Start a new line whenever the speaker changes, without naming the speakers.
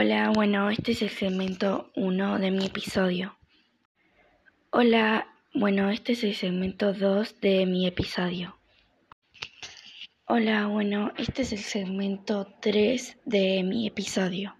Hola, bueno, este es el segmento 1 de mi episodio. Hola, bueno, este es el segmento 2 de mi episodio. Hola, bueno, este es el segmento 3 de mi episodio.